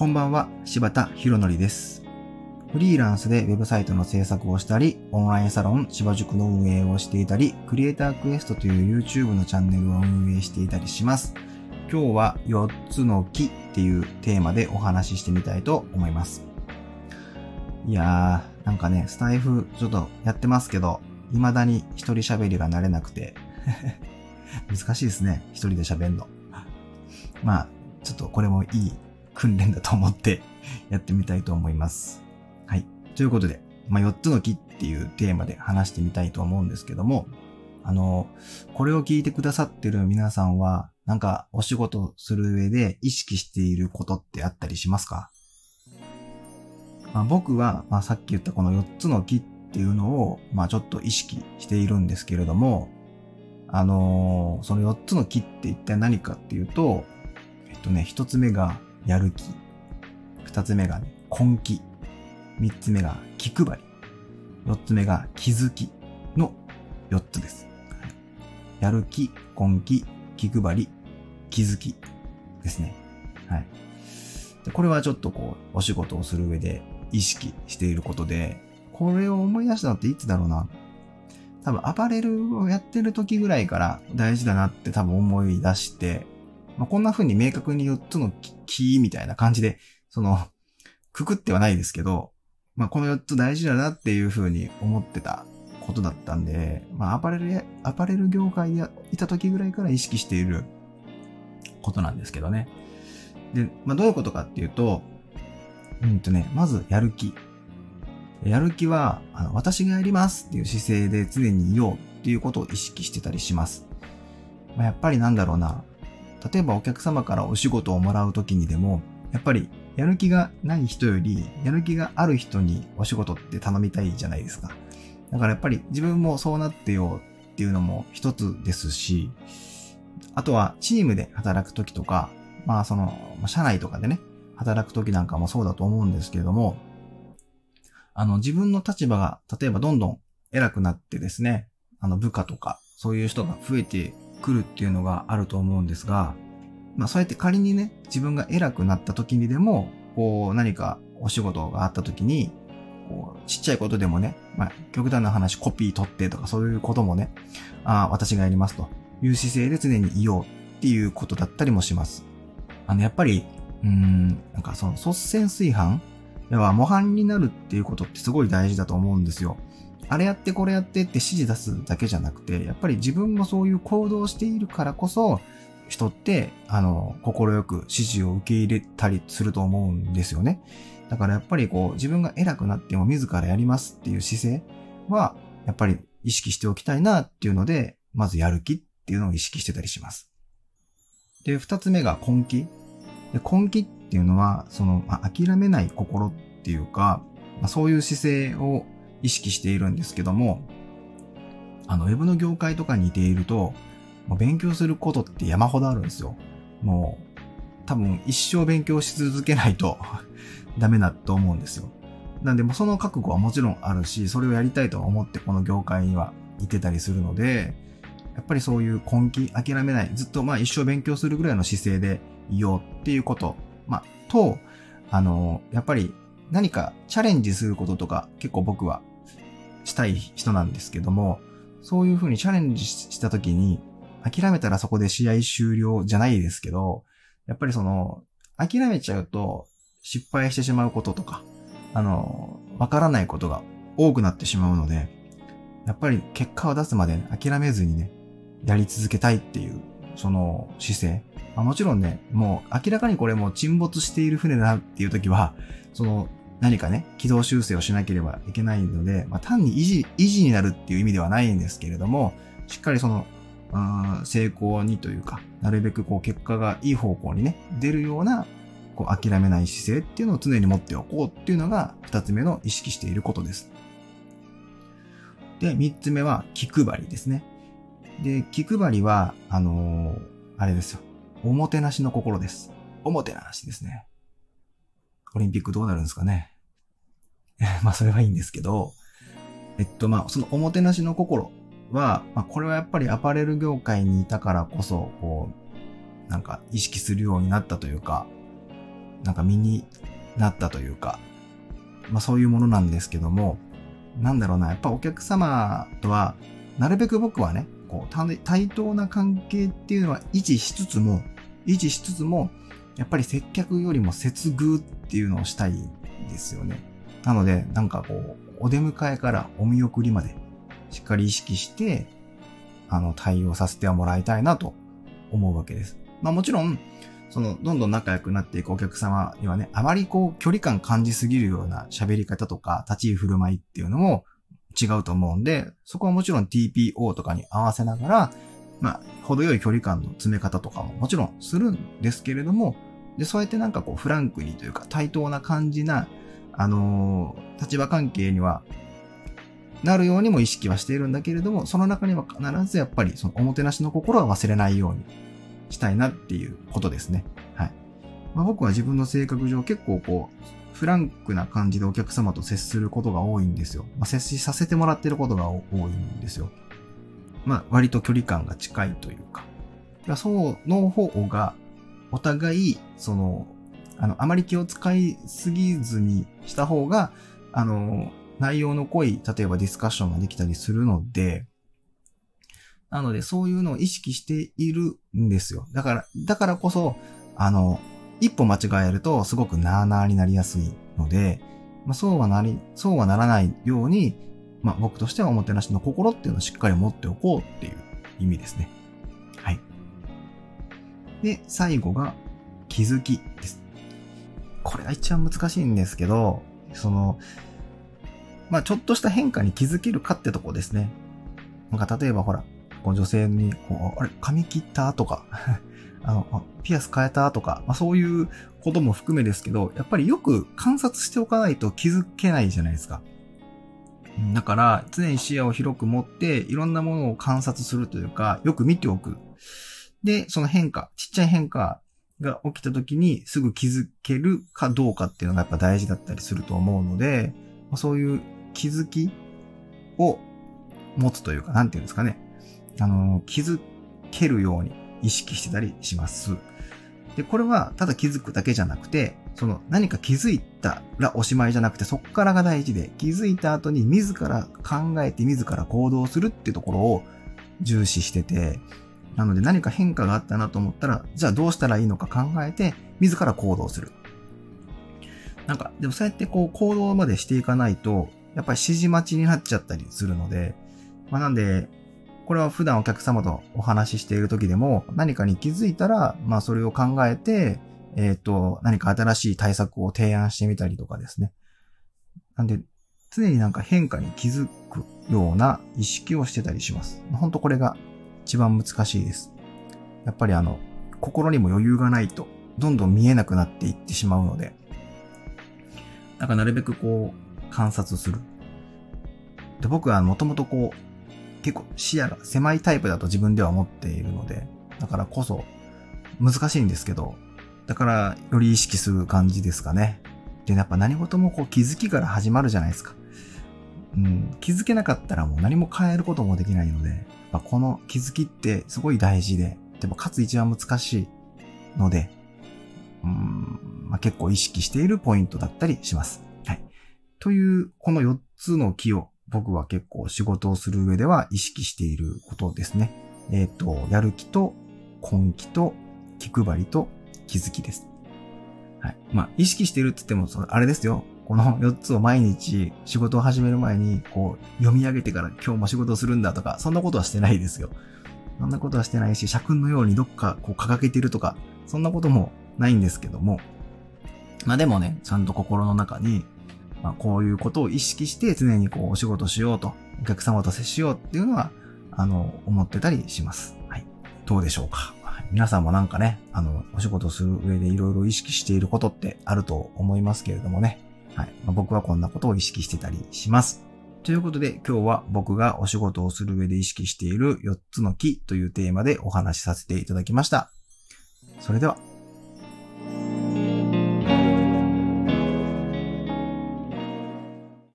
こんばんは、柴田博則です。フリーランスでウェブサイトの制作をしたり、オンラインサロン芝塾の運営をしていたり、クリエイタークエストという YouTube のチャンネルを運営していたりします。今日は4つの木っていうテーマでお話ししてみたいと思います。いやー、なんかね、スタイフちょっとやってますけど、未だに一人喋りが慣れなくて、難しいですね、一人で喋んの。まあ、ちょっとこれもいい訓練だと思って やってみたいと思います。はい。ということで、まあ、4つの木っていうテーマで話してみたいと思うんですけども、あの、これを聞いてくださってる皆さんは、なんかお仕事する上で意識していることってあったりしますか？まあ、僕は、まあ、さっき言ったこの4つの木っていうのを、まあ、ちょっと意識しているんですけれども、あのーその4つの木って一体何かっていうと、えっとね、1つ目がやる気。2つ目が、ね、根気。3つ目が気配り。4つ目が気づきの4つです。やる気、根気、気配り、気づきですね。はい。でこれはちょっとこう、お仕事をする上で意識していることで、これを思い出したっていつだろうな。多分アパレルをやってる時ぐらいから大事だなって多分思い出して、まあ、こんな風に明確に4つのキーみたいな感じで、その、くくってはないですけど、まあ、この4つ大事だなっていう風に思ってたことだったんで、まあ、アパレル、アパレル業界にいた時ぐらいから意識していることなんですけどね。で、まあ、どういうことかっていうと、うんとね、まずやる気。やる気は、あの、私がやりますっていう姿勢で常にいようっていうことを意識してたりします。まあ、やっぱりなんだろうな。例えばお客様からお仕事をもらうときにでも、やっぱりやる気がない人より、やる気がある人にお仕事って頼みたいじゃないですか。だからやっぱり自分もそうなってよっていうのも一つですし、あとはチームで働くときとか、まあその、社内とかでね、働くときなんかもそうだと思うんですけれども、あの自分の立場が例えばどんどん偉くなってですね、あの部下とかそういう人が増えてくるっていうのがあると思うんですが、まあそうやって仮にね、自分が偉くなった時にでも、こう何かお仕事があった時に、こうちっちゃいことでもね、まあ極端な話コピー取ってとかそういうこともね、ああ、私がやりますという姿勢で常にいようっていうことだったりもします。あの、やっぱり、うん、なんかその率先炊飯？要は模範になるっていうことってすごい大事だと思うんですよ。あれやってこれやってって指示出すだけじゃなくて、やっぱり自分もそういう行動をしているからこそ、人って、あの、心よく指示を受け入れたりすると思うんですよね。だからやっぱりこう、自分が偉くなっても自らやりますっていう姿勢は、やっぱり意識しておきたいなっていうので、まずやる気っていうのを意識してたりします。で、二つ目が根気。で根気っていうのは、その、まあ、諦めない心っていうか、まあ、そういう姿勢を意識しているんですけども、あの、ウェブの業界とかにいていると、もう勉強することって山ほどあるんですよ。もう、多分一生勉強し続けないと ダメだと思うんですよ。なんで、もその覚悟はもちろんあるし、それをやりたいと思ってこの業界にはいてたりするので、やっぱりそういう根気、諦めない、ずっとまあ一生勉強するぐらいの姿勢でいようっていうこと、まあ、と、あの、やっぱり何かチャレンジすることとか結構僕はしたい人なんですけども、そういうふうにチャレンジしたときに、諦めたらそこで試合終了じゃないですけど、やっぱりその、諦めちゃうと失敗してしまうこととか、あの、わからないことが多くなってしまうので、やっぱり結果を出すまで諦めずにね、やり続けたいっていう、その姿勢。まあ、もちろんね、もう明らかにこれもう沈没している船だなっていう時は、その何かね、軌道修正をしなければいけないので、まあ、単に維持、維持になるっていう意味ではないんですけれども、しっかりその、成功にというか、なるべくこう結果がいい方向にね、出るような、こう諦めない姿勢っていうのを常に持っておこうっていうのが二つ目の意識していることです。で、三つ目は気配りですね。で、気配りは、あのーあれですよ。おもてなしの心です。おもてなしですね。オリンピックどうなるんですかね。まあ、それはいいんですけど、えっと、まあ、そのおもてなしの心は、まあ、これはやっぱりアパレル業界にいたからこそ、こう、なんか意識するようになったというか、なんか身になったというか、まあそういうものなんですけども、なんだろうな、やっぱお客様とは、なるべく僕はね、こう、対等な関係っていうのは維持しつつも、維持しつつも、やっぱり接客よりも接遇っっていうのをしたいんですよね。なので、なんかこう、お出迎えからお見送りまで、しっかり意識して、あの、対応させてはもらいたいなと思うわけです。まあもちろん、その、どんどん仲良くなっていくお客様にはね、あまりこう、距離感感じすぎるような喋り方とか、立ち居振る舞いっていうのも違うと思うんで、そこはもちろん TPO とかに合わせながら、まあ、程よい距離感の詰め方とかももちろんするんですけれども、で、そうやってなんかこう、フランクにというか、対等な感じな、あのー、立場関係にはなるようにも意識はしているんだけれども、その中には必ずやっぱりそのおもてなしの心は忘れないようにしたいなっていうことですね。はい。まあ、僕は自分の性格上結構こう、フランクな感じでお客様と接することが多いんですよ。まあ、接しさせてもらってることが多いんですよ。まあ、割と距離感が近いというか。そうの方が、お互い、その、あの、あまり気を使いすぎずにした方が、あの、内容の濃い、例えばディスカッションができたりするので、なので、そういうのを意識しているんですよ。だから、だからこそ、あの、一歩間違えるとすごくなーなーになりやすいので、まあ、そうはなり、そうはならないように、まあ、僕としてはおもてなしの心っていうのをしっかり持っておこうっていう意味ですね。で、最後が気づきです。これが一番難しいんですけど、その、まあ、ちょっとした変化に気づけるかってとこですね。なんか例えばほら、こう女性に、こう、あれ、髪切ったとか、あの、ピアス変えたとか、まあ、そういうことも含めですけど、やっぱりよく観察しておかないと気づけないじゃないですか。だから、常に視野を広く持って、いろんなものを観察するというか、よく見ておく。で、その変化、ちっちゃい変化が起きた時にすぐ気づけるかどうかっていうのがやっぱ大事だったりすると思うので、そういう気づきを持つというか、なんていうんですかね。あの、気づけるように意識してたりします。で、これはただ気づくだけじゃなくて、その何か気づいたらおしまいじゃなくて、そっからが大事で、気づいた後に自ら考えて自ら行動するっていうところを重視してて、なので何か変化があったなと思ったら、じゃあどうしたらいいのか考えて、自ら行動する。なんか、でもそうやってこう行動までしていかないと、やっぱり指示待ちになっちゃったりするので、まあなんで、これは普段お客様とお話ししている時でも、何かに気づいたら、まあそれを考えて、えっ、ー、と、何か新しい対策を提案してみたりとかですね。なんで、常になんか変化に気づくような意識をしてたりします。本当これが一番難しいです。やっぱりあの、心にも余裕がないと、どんどん見えなくなっていってしまうので、なんかなるべくこう、観察する。で僕はもともとこう、結構視野が狭いタイプだと自分では思っているので、だからこそ難しいんですけど、だからより意識する感じですかね。で、やっぱ何事もこう気づきから始まるじゃないですか。うん、気づけなかったらもう何も変えることもできないので、まあこの気づきってすごい大事で、でもかつ一番難しいので、うんまあ、結構意識しているポイントだったりします。はい。という、この4つの気を僕は結構仕事をする上では意識していることですね。えっ、ー、と、やる気と根気と気配りと気づきです。はい。まあ、意識してるって言っても、それあれですよ。この4つを毎日仕事を始める前に、こう、読み上げてから今日も仕事をするんだとか、そんなことはしてないですよ。そんなことはしてないし、社訓のようにどっかこう掲げてるとか、そんなこともないんですけども、まあでもね、ちゃんと心の中に、まあ、こういうことを意識して常にこうお仕事しようと、お客様と接しようっていうのは、あの、思ってたりします。はい。どうでしょうか。皆さんもなんかね、あの、お仕事する上でいろいろ意識していることってあると思いますけれどもね。はい。まあ、僕はこんなことを意識してたりします。ということで今日は僕がお仕事をする上で意識している4つの木というテーマでお話しさせていただきました。それでは。